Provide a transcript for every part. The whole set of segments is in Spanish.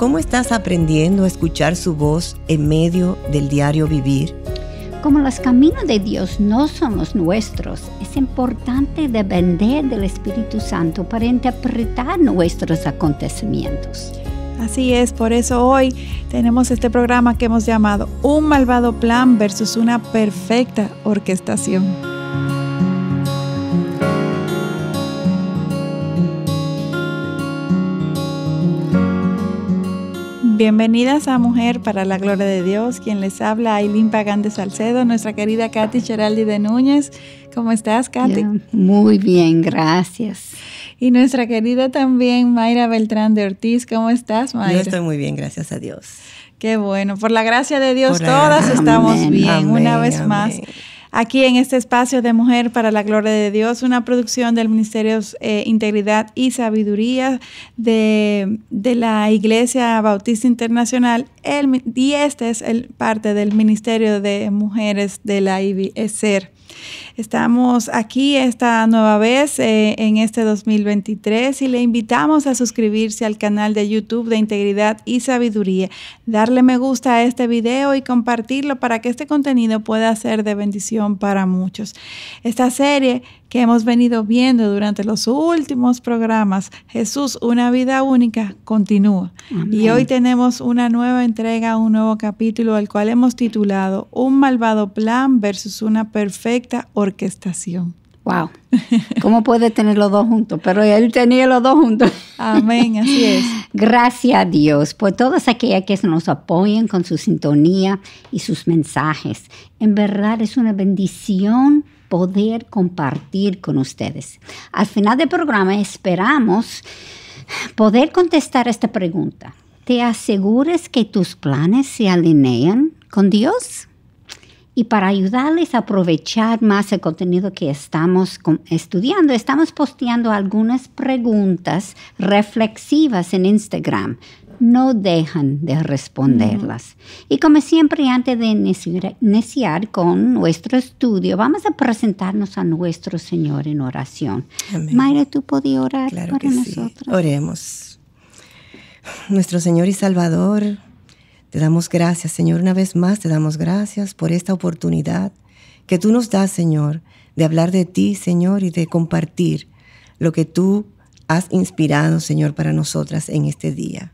¿cómo estás aprendiendo a escuchar su voz en medio del diario vivir? Como los caminos de Dios no son los nuestros, es importante depender del Espíritu Santo para interpretar nuestros acontecimientos. Así es, por eso hoy tenemos este programa que hemos llamado Un malvado plan versus una perfecta orquestación. Bienvenidas a Mujer para la Gloria de Dios. Quien les habla, Aileen Pagán de Salcedo, nuestra querida Katy Cheraldi de Núñez. ¿Cómo estás, Katy? Muy bien, gracias. Y nuestra querida también Mayra Beltrán de Ortiz. ¿Cómo estás, Mayra? Yo estoy muy bien, gracias a Dios. Qué bueno. Por la gracia de Dios, todas estamos bien. Una vez más aquí en este espacio de Mujer para la Gloria de Dios, una producción del Ministerio eh, Integridad y Sabiduría de, la Iglesia Bautista Internacional. El, y este es el, parte del Ministerio de Mujeres de la IBESER. Estamos aquí esta nueva vez eh, en este 2023 y le invitamos a suscribirse al canal de YouTube de Integridad y Sabiduría, darle me gusta a este video y compartirlo para que este contenido pueda ser de bendición para muchos. Esta serie que hemos venido viendo durante los últimos programas, Jesús, una vida única, continúa. Y hoy tenemos una nueva entrega, un nuevo capítulo, al cual hemos titulado Un malvado plan versus una perfecta orquestación. Wow. ¿Cómo puede tener los dos juntos? Pero él tenía los dos juntos. Amén, así es. Gracias a Dios por todas aquellas que nos apoyan con su sintonía y sus mensajes. En verdad es una bendición poder compartir con ustedes. Al final del programa esperamos poder contestar esta pregunta. ¿Te aseguras que tus planes se alinean con Dios? Y para ayudarles a aprovechar más el contenido que estamos estudiando, estamos posteando algunas preguntas reflexivas en Instagram no dejan de responderlas. Y como siempre, antes de iniciar, con nuestro estudio, vamos a presentarnos a nuestro Señor en oración. Mayra, ¿tú podías orar para nosotros? Oremos. Nuestro Señor y Salvador, te damos gracias, Señor, una vez más te damos gracias por esta oportunidad que tú nos das, Señor, de hablar de ti, Señor, y de compartir lo que tú has inspirado, Señor, para nosotras en este día.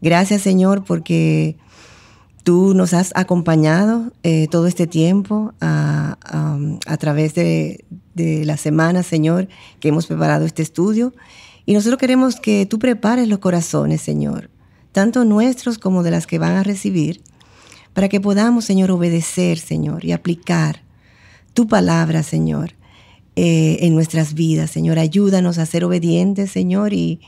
Gracias Señor porque tú nos has acompañado eh, todo este tiempo a, través de, la semana, Señor, que hemos preparado este estudio. Y nosotros queremos que tú prepares los corazones, Señor, tanto nuestros como de las que van a recibir, para que podamos, Señor, obedecer, Señor, y aplicar tu palabra, Señor, eh, en nuestras vidas. Señor, ayúdanos a ser obedientes, Señor, y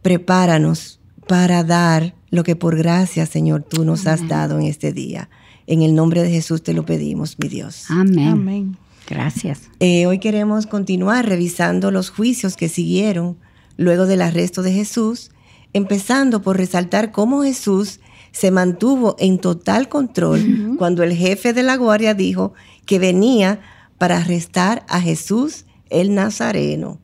prepáranos para dar lo que por gracia, Señor, tú nos has dado en este día. En el nombre de Jesús te lo pedimos, mi Dios. Amén. Amén. Gracias. Eh, hoy queremos continuar revisando los juicios que siguieron luego del arresto de Jesús, empezando por resaltar cómo Jesús se mantuvo en total control cuando el jefe de la guardia dijo que venía para arrestar a Jesús el Nazareno.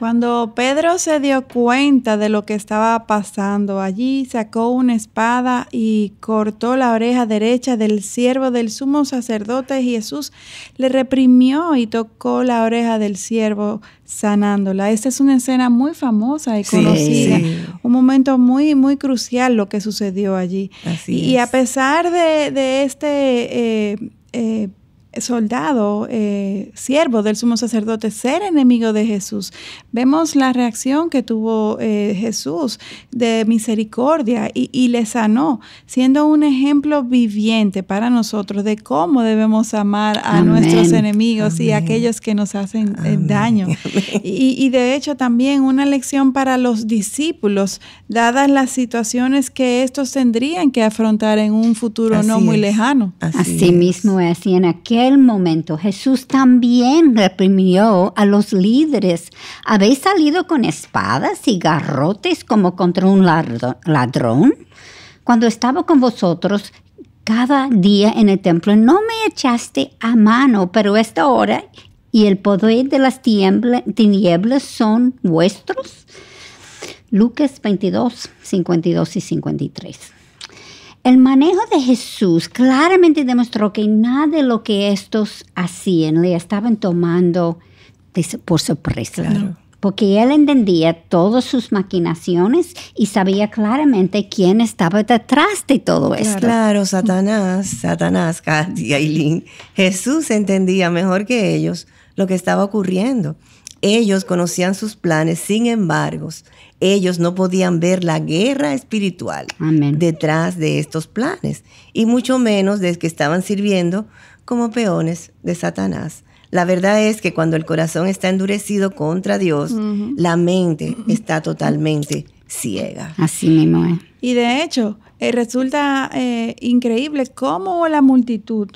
Cuando Pedro se dio cuenta de lo que estaba pasando, allí sacó una espada y cortó la oreja derecha del siervo del sumo sacerdote. y Jesús le reprimió y tocó la oreja del siervo sanándola. Esta es una escena muy famosa y conocida, un momento muy, muy crucial lo que sucedió allí. y, a pesar de, este eh, eh, soldado, eh, siervo del sumo sacerdote, ser enemigo de Jesús. Vemos la reacción que tuvo eh, Jesús de misericordia y, le sanó, siendo un ejemplo viviente para nosotros de cómo debemos amar a nuestros enemigos y a aquellos que nos hacen eh, daño. Y, de hecho también una lección para los discípulos, dadas las situaciones que estos tendrían que afrontar en un futuro no muy lejano. Así, mismo es, y en aquel momento Jesús también reprimió a los líderes. ¿Habéis salido con espadas y garrotes como contra un ladrón? Cuando estaba con vosotros cada día en el templo, no me echaste a mano, pero esta hora y el poder de las tinieblas son vuestros. Lucas 22, 52 y 53. El manejo de Jesús claramente demostró que nada de lo que estos hacían le estaban tomando por sorpresa. Porque él entendía todas sus maquinaciones y sabía claramente quién estaba detrás de todo esto. Claro, Satanás, Satanás, y Aileen, Jesús entendía mejor que ellos lo que estaba ocurriendo. Ellos conocían sus planes, sin embargo, ellos no podían ver la guerra espiritual detrás de estos planes, y mucho menos de que estaban sirviendo como peones de Satanás. La verdad es que cuando el corazón está endurecido contra Dios, la mente está totalmente ciega. Así mismo es. Y de hecho, eh, resulta eh, increíble cómo la multitud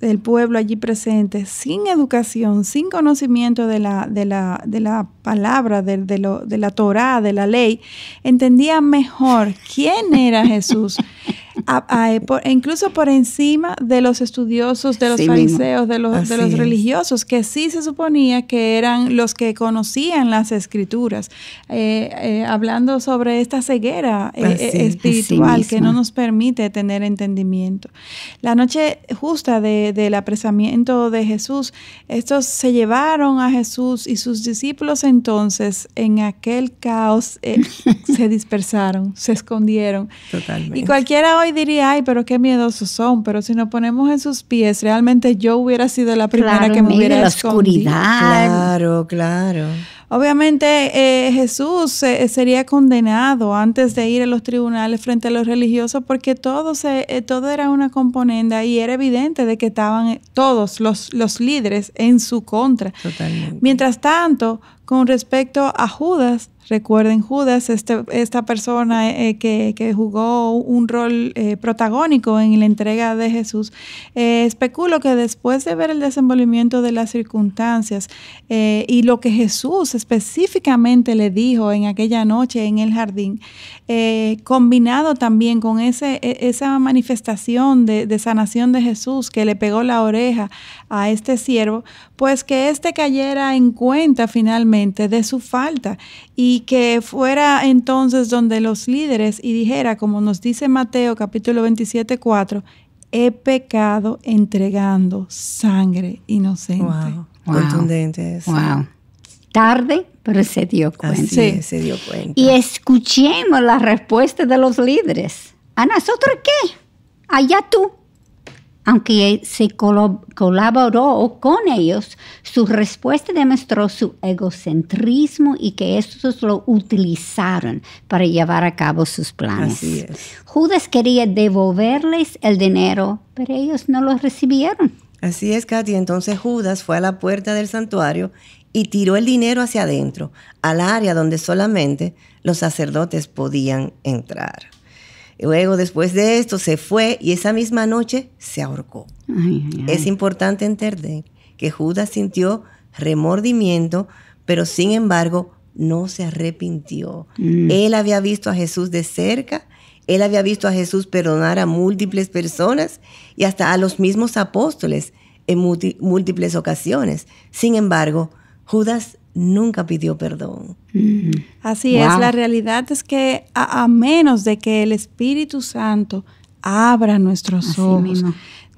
del pueblo allí presente, sin educación, sin conocimiento de la, de la, de la palabra, de, de, lo, de la Torá, de la ley, entendía mejor quién era Jesús e incluso por encima de los estudiosos, de los fariseos, de los, de los religiosos, que sí se suponía que eran los que conocían las escrituras, eh, eh, hablando sobre esta ceguera eh, espiritual que no nos permite tener entendimiento. La noche justa del apresamiento de Jesús, estos se llevaron a Jesús y sus discípulos entonces en aquel caos se dispersaron, se escondieron. Totalmente. Y cualquiera hoy diría, ay, pero qué miedosos son, pero si nos ponemos en sus pies, realmente yo hubiera sido la primera que me hubiera la oscuridad. Claro, claro. Obviamente eh, Jesús eh, sería condenado antes de ir a los tribunales frente a los religiosos porque todo, se, eh, todo era una componenda y era evidente de que estaban todos los, los líderes en su contra. Totalmente. Mientras tanto, con respecto a Judas, Recuerden Judas, este, esta persona eh, que, jugó un rol eh, protagónico en la entrega de Jesús. Eh, especulo que después de ver el desenvolvimiento de las circunstancias y lo que Jesús específicamente le dijo en aquella noche en el jardín, combinado también con e, esa manifestación de, de sanación de Jesús que le pegó la oreja a este siervo, pues que éste cayera en cuenta finalmente de su falta y que fuera entonces donde los líderes y dijera, como nos dice Mateo capítulo 27, 4, he pecado entregando sangre inocente. Wow. Contundente. Wow. Tarde, pero se dio cuenta. sí. se dio cuenta. Y escuchemos la respuesta de los líderes. ¿A nosotros qué? Allá tú aunque se colaboró con ellos, su respuesta demostró su egocentrismo y que estos lo utilizaron para llevar a cabo sus planes. Judas quería devolverles el dinero, pero ellos no lo recibieron. Así es, Katy. Entonces Judas fue a la puerta del santuario y tiró el dinero hacia adentro, al área donde solamente los sacerdotes podían entrar. Luego, después de esto, se fue y esa misma noche se ahorcó. Es importante entender que Judas sintió remordimiento, pero sin embargo no se arrepintió. Mm. Él había visto a Jesús de cerca, él había visto a Jesús perdonar a múltiples personas y hasta a los mismos apóstoles en múltiples ocasiones. Sin embargo, Judas nunca pidió perdón. Mm. Así es, la realidad es que a, menos de que el Espíritu Santo abra nuestros ojos,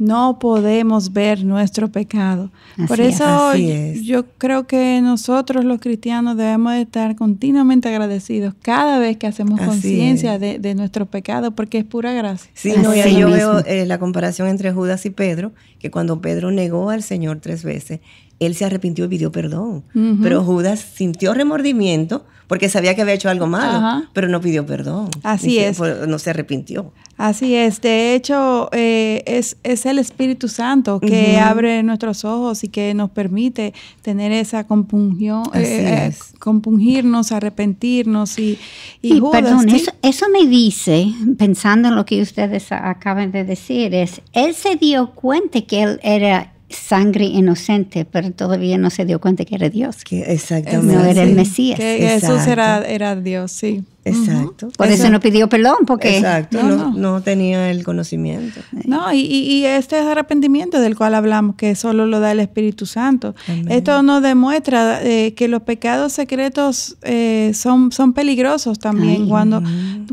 no podemos ver nuestro pecado. Por eso yo creo que nosotros los cristianos debemos estar continuamente agradecidos cada vez que hacemos conciencia de, nuestro pecado, porque es pura gracia. Sí, no, yo veo eh, la comparación entre Judas y Pedro, que cuando Pedro negó al Señor tres veces, él se arrepintió y pidió perdón. Pero Judas sintió remordimiento porque sabía que había hecho algo malo, pero no pidió perdón. Así es. no se arrepintió. Así es. De hecho, eh, es, el Espíritu Santo que abre nuestros ojos y que nos permite tener esa compungión, eh, eh, compungirnos, arrepentirnos. Y, y, perdón, eso, eso me dice, pensando en lo que ustedes acaban de decir, es, él se dio cuenta que él era sangre inocente, pero todavía no se dio cuenta que era Dios. Que exactamente. No era el sí. Mesías. Que Jesús era, era Dios, sí. Exacto. Por eso, no pidió perdón, porque Exacto, No, no, tenía el conocimiento. No, y, y- y este arrepentimiento del cual hablamos, que solo lo da el Espíritu Santo, Amén. esto nos demuestra eh, que los pecados secretos eh, son, son peligrosos también Ay. cuando,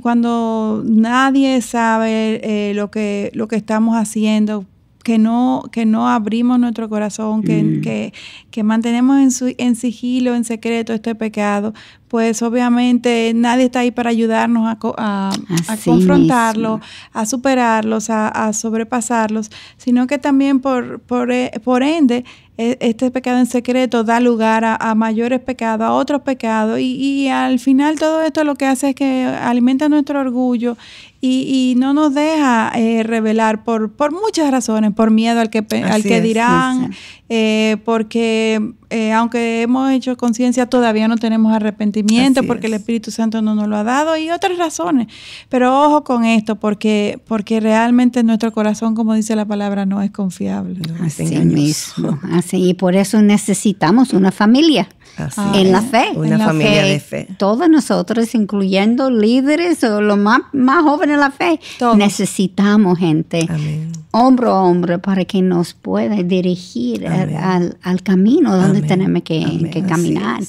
cuando nadie sabe eh, lo, que, lo que estamos haciendo. Que no, que no abrimos nuestro corazón, que, Mm. que, que mantenemos en, su, en sigilo, en secreto este pecado, pues obviamente nadie está ahí para ayudarnos a, a, a confrontarlo, mismo. a superarlos, a, a sobrepasarlos, sino que también por, por, e- por ende este pecado en secreto da lugar a, a mayores pecados, a otros pecados y, y al final todo esto lo que hace es que alimenta nuestro orgullo y, y no nos deja eh, revelar por, por muchas razones, por miedo al que, al que es, dirán, eh, porque eh, aunque hemos hecho conciencia todavía no tenemos arrepentimiento Así porque el es. Espíritu Santo no nos lo ha dado y otras razones. Pero ojo con esto porque, porque realmente nuestro corazón, como dice la palabra, no es confiable. No, es así engañoso. mismo. Así, y por eso necesitamos una familia. Así Ah, en es. la fe. Una En la familia fe. de fe. Todos nosotros, incluyendo líderes o los más, más jóvenes de la fe, Todos. necesitamos gente Amén. hombro a hombro para que nos pueda dirigir al, al- al camino donde Amén. tenemos que, que caminar.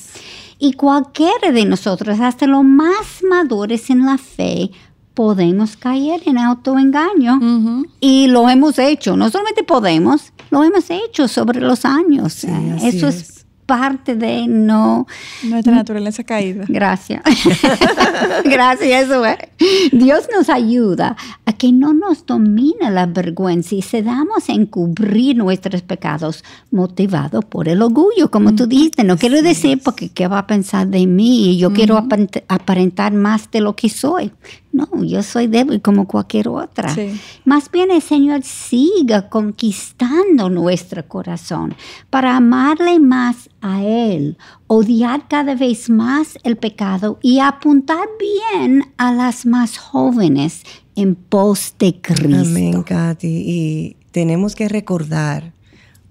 Y cualquiera de nosotros, hasta los más maduros en la fe, podemos caer en autoengaño. Ujú. Y lo hemos hecho, no solamente podemos, lo hemos hecho sobre los años. Sí, Eso es. es. Parte de no... Nuestra naturaleza caída. Gracias. Gracias, eso es. Dios nos ayuda a que no nos domine la vergüenza y cedamos a encubrir nuestros pecados motivados por el orgullo, como tú dijiste. No quiero decir porque qué va a pensar de mí y yo quiero aparent- aparentar más de lo que soy. No, yo soy débil como cualquier otra. Sí. Más bien el Señor siga conquistando nuestro corazón para amarle más a Él, odiar cada vez más el pecado y apuntar bien a las más jóvenes en pos de Cristo. Amén, Katy. Y tenemos que recordar,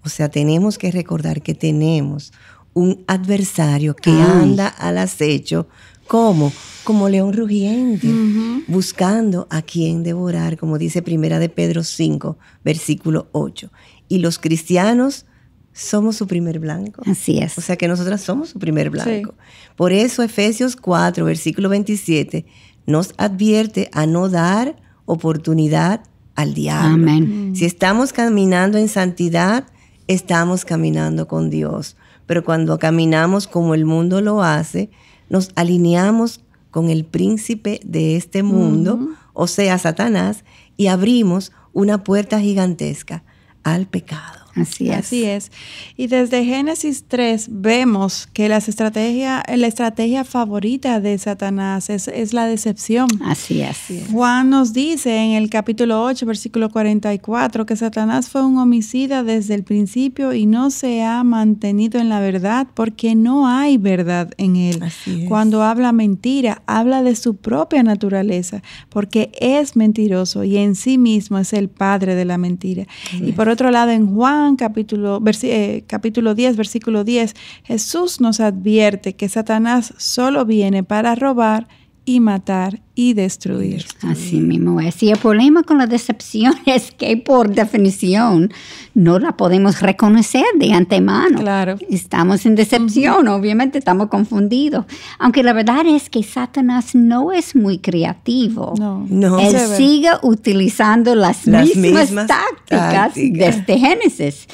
o sea, tenemos que recordar que tenemos un adversario que Ay. anda al acecho como como león rugiente, buscando a quien devorar, como dice Primera de Pedro 5, versículo 8. Y los cristianos somos su primer blanco. Así es. O sea que nosotras somos su primer blanco. Por eso Efesios 4, versículo 27, nos advierte a no dar oportunidad al diablo. Amén. Si estamos caminando en santidad, estamos caminando con Dios. Pero cuando caminamos como el mundo lo hace, nos alineamos con el príncipe de este mundo, o sea, Satanás, y abrimos una puerta gigantesca al pecado. Así es. Así es. Y desde Génesis 3 vemos que las estrategia, la estrategia favorita de Satanás es, es la decepción. Así es. Juan nos dice en el capítulo 8, versículo 44, que Satanás fue un homicida desde el principio y no se ha mantenido en la verdad porque no hay verdad en él. Así es. Cuando habla mentira, habla de su propia naturaleza porque es mentiroso y en sí mismo es el padre de la mentira. Y por otro lado, en Juan capítulo, eh, capítulo 10, versículo 10, Jesús nos advierte que Satanás solo viene para robar y matar y destruir. Así mismo es. Y el problema con la decepción es que por definición no la podemos reconocer de antemano. Claro. Estamos en decepción, obviamente estamos confundidos. Aunque la verdad es que Satanás no es muy creativo. No. No. Él sigue utilizando las, Las mismas, mismas tácticas tácticas. desde Génesis.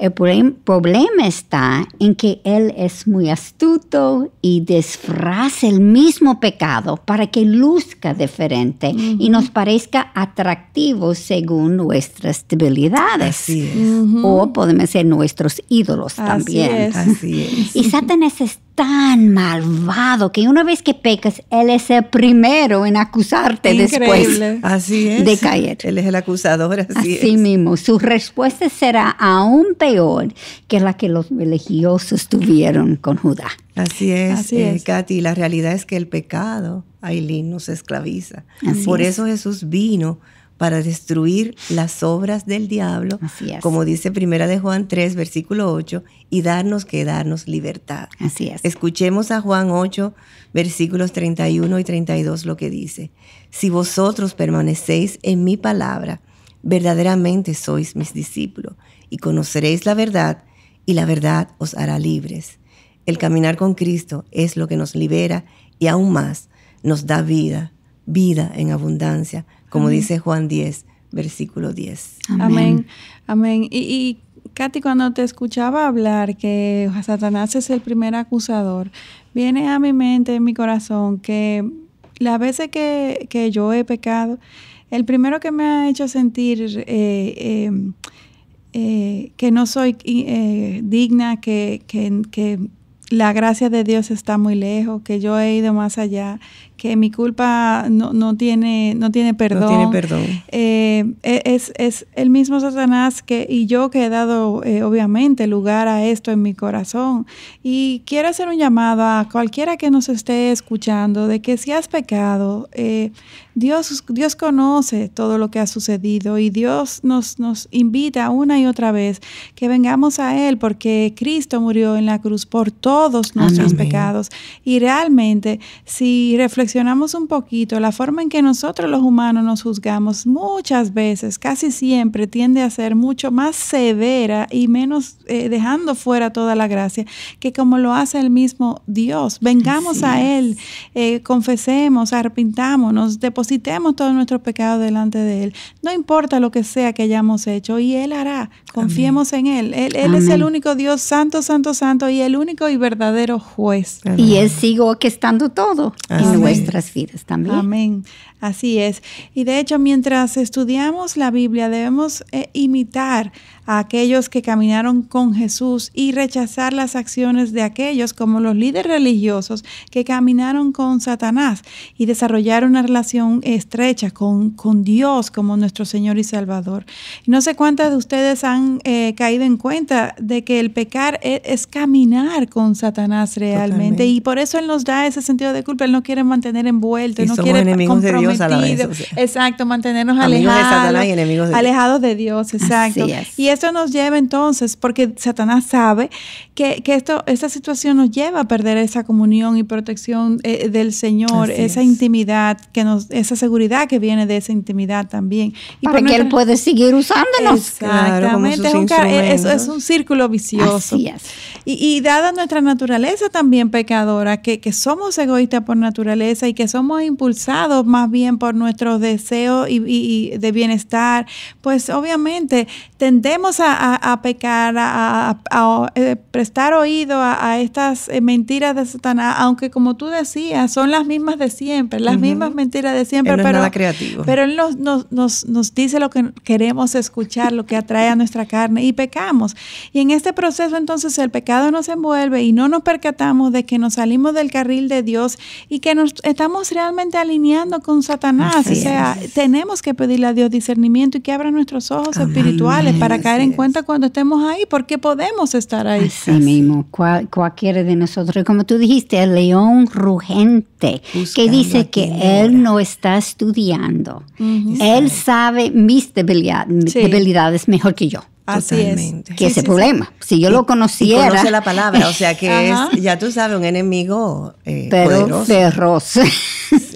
El problem- problema está en que él es muy astuto y disfraza el mismo pecado para que luzca diferente y nos parezca atractivo según nuestras debilidades. Así es. O podemos ser nuestros ídolos Así también. es. Así es. Y Satanás es tan malvado que una vez que pecas, él es el primero en acusarte después Increíble. Así es. de caer. Él es el acusador, así, Así es. mismo, su respuesta será aún peor que la que los religiosos tuvieron con Judá. Así es, Así eh, es. Katy. La realidad es que el pecado, Aileen, nos esclaviza. Así Por es. eso Jesús vino para destruir las obras del diablo, Así es. como dice Primera de Juan 3, versículo 8, y darnos que darnos libertad. Así es. Escuchemos a Juan 8, versículos 31 y 32 lo que dice. Si vosotros permanecéis en mi palabra, verdaderamente sois mis discípulos y conoceréis la verdad y la verdad os hará libres. El caminar con Cristo es lo que nos libera y aún más nos da vida, vida en abundancia, como dice Juan 10, versículo 10. Amén. Amén. Y, y Katy, cuando te escuchaba hablar que Satanás es el primer acusador, viene a mi mente, en mi corazón, que las veces que, que yo he pecado, el primero que me ha hecho sentir eh, eh, eh, que no soy eh, digna, que, que, que la gracia de Dios está muy lejos, que yo he ido más allá, que mi culpa no, no tiene, no tiene perdón. No tiene perdón. Eh, es, es, el mismo Satanás que, y yo que he dado, eh, obviamente, lugar a esto en mi corazón. Y quiero hacer un llamado a cualquiera que nos esté escuchando de que si has pecado, eh, Dios, Dios conoce todo lo que ha sucedido y Dios nos, nos invita una y otra vez que vengamos a Él porque Cristo murió en la cruz por todos nuestros Amén. pecados. Y realmente, si reflexionamos un poquito, la forma en que nosotros los humanos nos juzgamos muchas veces, casi siempre, tiende a ser mucho más severa y menos eh, dejando fuera toda la gracia que como lo hace el mismo Dios. Vengamos Así a. Él, eh, confesemos, arrepintámonos, depositemos todos nuestros pecados delante de Él. No importa lo que sea que hayamos hecho, y Él hará. Confiemos en Él. Él, Él es el único Dios santo, santo, santo, y el único y verdadero juez. Y Él sigue orquestando todo Amén. en nuestras vidas también. Amén. Así es. Y de hecho, mientras estudiamos la Biblia, debemos eh, imitar a aquellos que caminaron con Jesús y rechazar las acciones de aquellos como los líderes religiosos que caminaron con Satanás y desarrollar una relación estrecha con, con Dios como nuestro Señor y Salvador. No sé cuántas de ustedes han eh, caído en cuenta de que el pecar es, es caminar con Satanás realmente Totalmente. y por eso Él nos da ese sentido de culpa. Él no quiere mantener envuelto, Y no somos quiere enemigos de Dios a la vez, comprometido. o sea. Exacto, mantenernos Amigos de alejados. Satanás y enemigos de Dios. alejados de Dios, exacto. Es. Y esto nos lleva entonces, porque Satanás sabe que, que esto, esta situación nos lleva a perder esa comunión y protección eh, del Señor, Así esa es. intimidad, que nos, esa seguridad que viene de esa intimidad también. Y Para que Él puede seguir usándonos. Claro, como Exactamente, sus es, un, es- círculo vicioso. Así es. Y, y dada nuestra naturaleza también pecadora, que, que somos egoístas por naturaleza y que somos impulsados más bien por nuestros deseos y, y- y de bienestar, pues obviamente tendemos a, a- a pecar, a, a- eh, prestar oído a, estas eh, mentiras de Satanás, aunque como tú decías, son las mismas de siempre, las Ujú. mismas mentiras de siempre, Él no es pero, nada creativo. pero Él nos, nos, nos, nos dice lo que queremos escuchar, lo que atrae a nuestra carne y pecamos. Y en este proceso entonces el pecado nos envuelve y no nos percatamos de que nos salimos del carril de Dios y que nos estamos realmente alineando con Satanás. Así o sea, es. tenemos que pedirle a Dios discernimiento y que abra nuestros ojos Amén. espirituales para Así caer en es. cuenta cuando estemos ahí, porque podemos estar ahí. Así mismo, cual- cualquiera de nosotros. Como tú dijiste, el león rugente, que Buscando dice a que él no está estudiando. Ujú. Él sabe mis debilidad- Sí. debilidades mejor que yo. Así Totalmente. es. Que Sí, ese sí, sí. problema. Si yo Y- lo Y conociera, conoce la palabra, o sea que es, ya tú sabes, un enemigo eh, pero poderoso. feroz.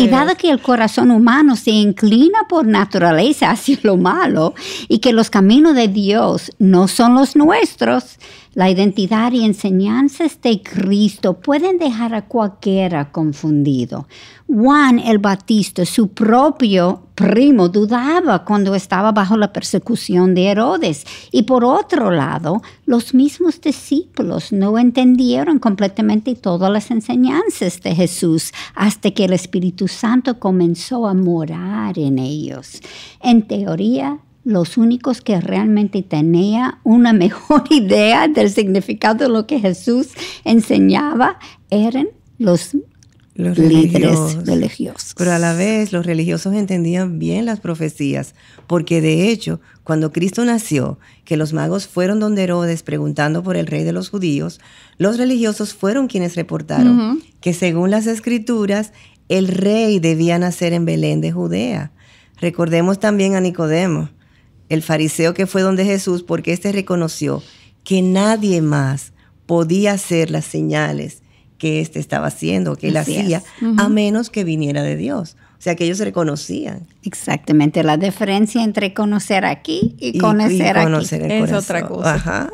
Y dado que el corazón humano se inclina por naturaleza hacia lo malo y que los caminos de Dios no son los nuestros, la identidad y enseñanzas de Cristo pueden dejar a cualquiera confundido. Juan el Batista, su propio primo, dudaba cuando estaba bajo la persecución de Herodes. Y por otro lado, los mismos discípulos no entendieron completamente todas las enseñanzas de Jesús hasta que el Espíritu Santo comenzó a morar en ellos. En teoría, los únicos que realmente tenían una mejor idea del significado de lo que Jesús enseñaba eran los, Los líderes religiosos. religiosos. Pero a la vez los religiosos entendían bien las profecías, porque de hecho, cuando Cristo nació, que los magos fueron donde Herodes preguntando por el rey de los judíos, los religiosos fueron quienes reportaron que según las escrituras, el rey debía nacer en Belén de Judea. Recordemos también a Nicodemo, el fariseo que fue donde Jesús, porque éste reconoció que nadie más podía hacer las señales que éste estaba haciendo, que él hacía, a menos que viniera de Dios. O sea, que ellos reconocían. Exactamente, la diferencia entre conocer aquí y, conocer, aquí. es otra cosa.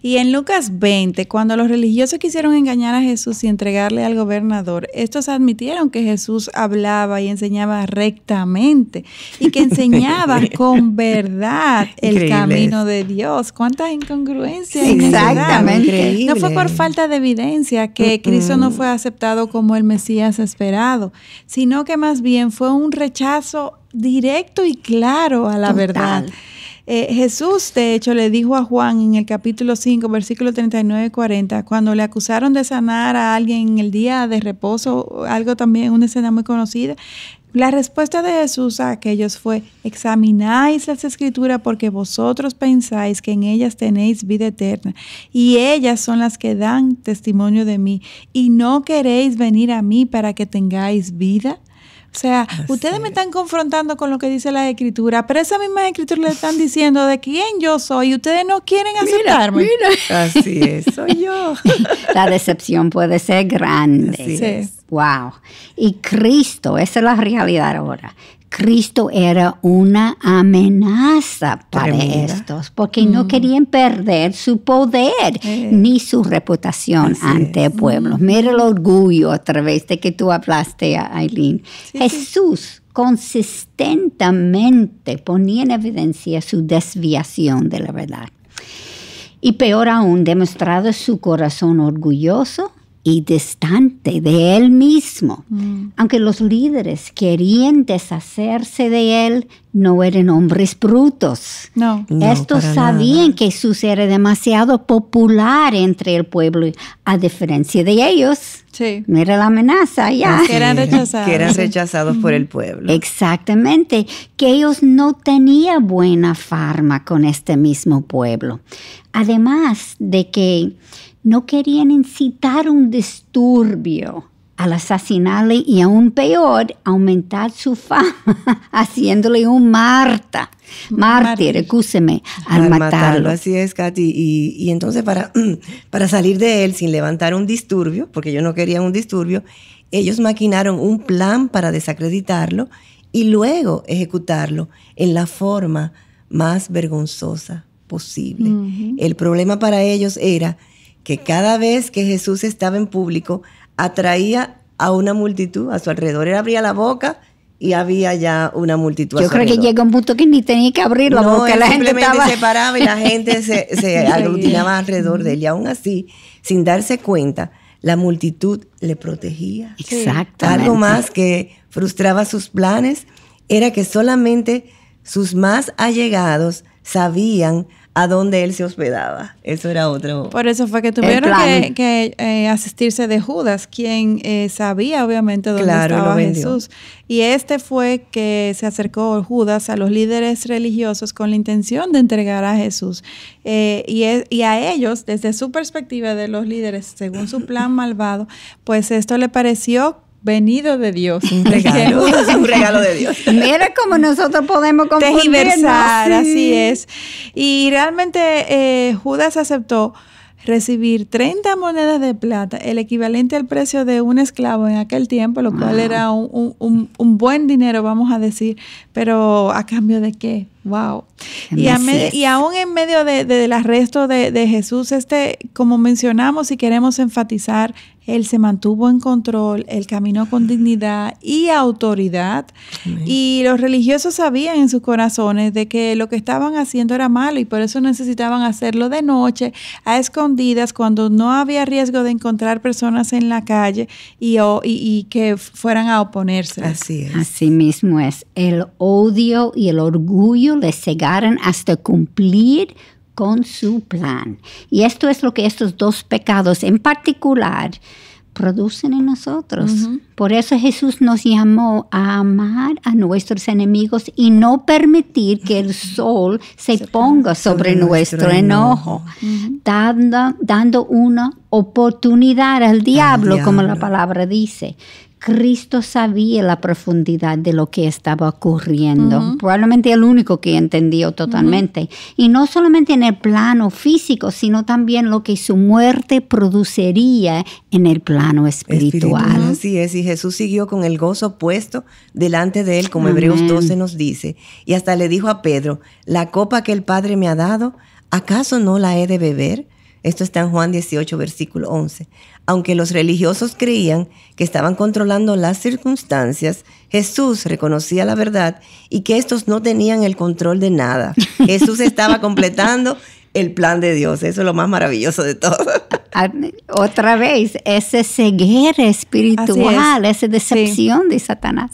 Y en Lucas 20, cuando los religiosos quisieron engañar a Jesús y entregarle al gobernador, estos admitieron que Jesús hablaba y enseñaba rectamente y que enseñaba con verdad el camino de Dios. ¿Cuántas incongruencias? Exactamente. No fue por falta de evidencia que Cristo no fue aceptado como el Mesías esperado, sino que más bien fue un rechazo directo y claro a la verdad. Eh, Jesús, de hecho, le dijo a Juan en el capítulo 5, versículo 39 y 40, cuando le acusaron de sanar a alguien en el día de reposo, algo también, una escena muy conocida, la respuesta de Jesús a aquellos fue, examináis las escrituras porque vosotros pensáis que en ellas tenéis vida eterna y ellas son las que dan testimonio de mí y no queréis venir a mí para que tengáis vida. O sea, ustedes me están confrontando con lo que dice la escritura, pero esa misma escritura le están diciendo de quién yo soy y ustedes no quieren aceptarme. Mira. Así es, soy yo. La decepción puede ser grande. sí. Wow. Y Cristo, esa es la realidad ahora. Cristo era una amenaza para estos, porque no mm. querían perder su poder eh. ni su reputación ante el pueblo. Mm. Mira el orgullo a través de que tú hablaste, Aileen. Jesús consistentemente ponía en evidencia su desviación de la verdad. Y peor aún, demostrado su corazón orgulloso y distante de él mismo. Mm. Aunque los líderes querían deshacerse de él, no eran hombres brutos. No. Estos sabían que Jesús era demasiado popular entre el pueblo, a diferencia de ellos. Sí. Mira la amenaza ya. Que eran rechazados. Que eran rechazados por el pueblo. Exactamente. Que ellos no tenían buena farma con este mismo pueblo. Además de que no querían incitar un disturbio al asesinarle y aún peor, aumentar su fama, haciéndole un Marta, mártir, escúcheme, al, matarlo. Así es, Katy. Y, entonces para, para salir de él sin levantar un disturbio, porque ellos no querían un disturbio, ellos maquinaron un plan para desacreditarlo y luego ejecutarlo en la forma más vergonzosa posible. El problema para ellos era que cada vez que Jesús estaba en público, atraía a una multitud a su alrededor. Él abría la boca y había ya una multitud. Yo creo que llega un punto que ni tenía que abrir la boca. la simplemente gente se paraba y la gente se, aglutinaba alrededor de él. Y aún así, sin darse cuenta, la multitud le protegía. Exacto. Algo más que frustraba sus planes era que solamente sus más allegados sabían a dónde él se hospedaba. Eso era otro. Por eso fue que tuvieron que, eh, asistirse de Judas, quien eh, sabía obviamente dónde estaba Jesús. Y este fue que se acercó Judas a los líderes religiosos con la intención de entregar a Jesús. Eh, y, y a ellos, desde su perspectiva de los líderes, según su plan malvado, pues esto le pareció venido de Dios. Un regalo, un regalo de Dios. Mira cómo nosotros podemos confundirnos. así es. Y realmente eh, Judas aceptó recibir 30 monedas de plata, el equivalente al precio de un esclavo en aquel tiempo, lo cual era un, buen dinero, vamos a decir, pero a cambio de qué? Wow. Y, y, aún en medio del arresto de, de Jesús, este, como mencionamos y queremos enfatizar, él se mantuvo en control, él caminó con dignidad y autoridad. Y los religiosos sabían en sus corazones de que lo que estaban haciendo era malo y por eso necesitaban hacerlo de noche, a escondidas, cuando no había riesgo de encontrar personas en la calle y, y, que fueran a oponerse. Así es. Así mismo es. El odio y el orgullo les cegaron hasta cumplir con su plan. Y esto es lo que estos dos pecados en particular producen en nosotros. Por eso Jesús nos llamó a amar a nuestros enemigos y no permitir que el sol se, ponga sobre, nuestro, enojo, dando, dando, una oportunidad al diablo, como la palabra dice. Cristo sabía la profundidad de lo que estaba ocurriendo. Probablemente el único que entendió totalmente. Y no solamente en el plano físico, sino también lo que su muerte produciría en el plano espiritual. Así es, y Jesús siguió con el gozo puesto delante de él, como Hebreos 12 nos dice. Y hasta le dijo a Pedro, la copa que el Padre me ha dado, ¿acaso no la he de beber? Esto está en Juan 18, versículo 11. Aunque los religiosos creían que estaban controlando las circunstancias, Jesús reconocía la verdad y que estos no tenían el control de nada. Jesús estaba completando el plan de Dios. Eso es lo más maravilloso de todo. Otra vez, esa ceguera espiritual, esa decepción de Satanás.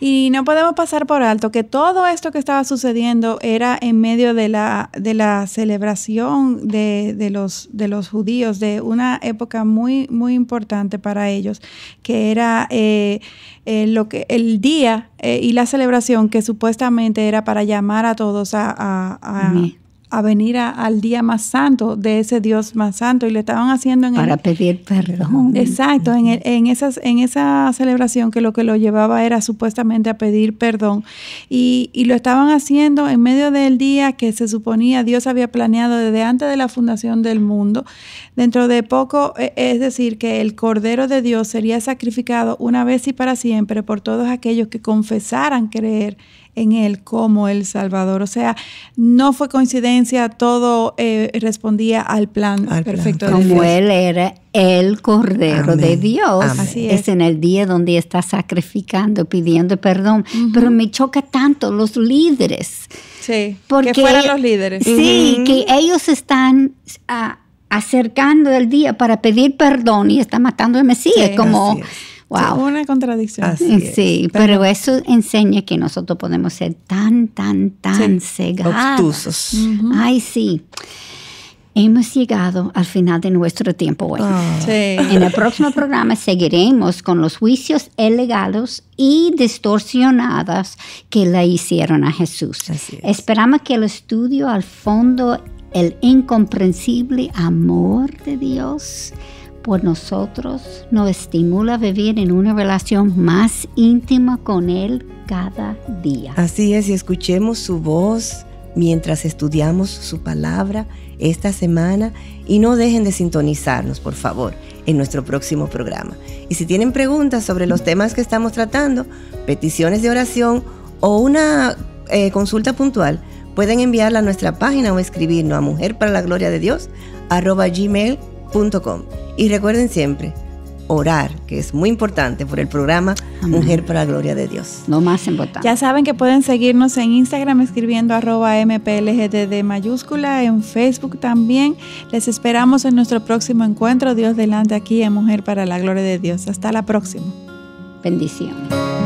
Y no podemos pasar por alto que todo esto que estaba sucediendo era en medio de la, de la celebración de, los, de los judíos, de una época muy, muy importante para ellos, que era eh, eh, lo que, el día eh, y la celebración que supuestamente era para llamar a todos a a venir al día más santo de ese Dios más santo y lo estaban haciendo en para pedir perdón. Exacto en, en esas en esa celebración que lo que lo llevaba era supuestamente a pedir perdón. Y, y, lo estaban haciendo en medio del día que se suponía Dios había planeado desde antes de la fundación del mundo. Dentro de poco e, es decir que el cordero de Dios sería sacrificado una vez y para siempre por todos aquellos que confesaran creer en Él como el Salvador. O sea, no fue coincidencia, todo eh, respondía al plan perfecto. como Él era el Cordero de Dios. Así es. en el día donde está sacrificando, pidiendo perdón. Pero me choca tanto los líderes. Sí, porque, que fueran los líderes. Sí, que ellos están... Ah, acercando el día para pedir perdón y está matando al Mesías, como Wow. una contradicción. sí, pero, eso enseña que nosotros podemos ser tan, tan, tan cegados. Ay, sí. Hemos llegado al final de nuestro tiempo hoy. Ah. En el próximo programa seguiremos con los juicios ilegales y distorsionados que le hicieron a Jesús. Esperamos que el estudio al fondo el incomprensible amor de Dios por nosotros nos estimula a vivir en una relación más íntima con Él cada día. Así es, y escuchemos su voz mientras estudiamos su palabra esta semana y no dejen de sintonizarnos, por favor, en nuestro próximo programa. Y si tienen preguntas sobre los temas que estamos tratando, peticiones de oración o una eh, consulta puntual, pueden enviarla a nuestra página o escribirnos a mujer para la gloria de Dios gmail.com. Y recuerden siempre, orar, que es muy importante por el programa Mujer para la Gloria de Dios. No más importante. Ya saben que pueden seguirnos en Instagram escribiendo arroba mplgdd mayúscula, en Facebook también. Les esperamos en nuestro próximo encuentro. Dios delante aquí en Mujer para la Gloria de Dios. Hasta la próxima. Bendición.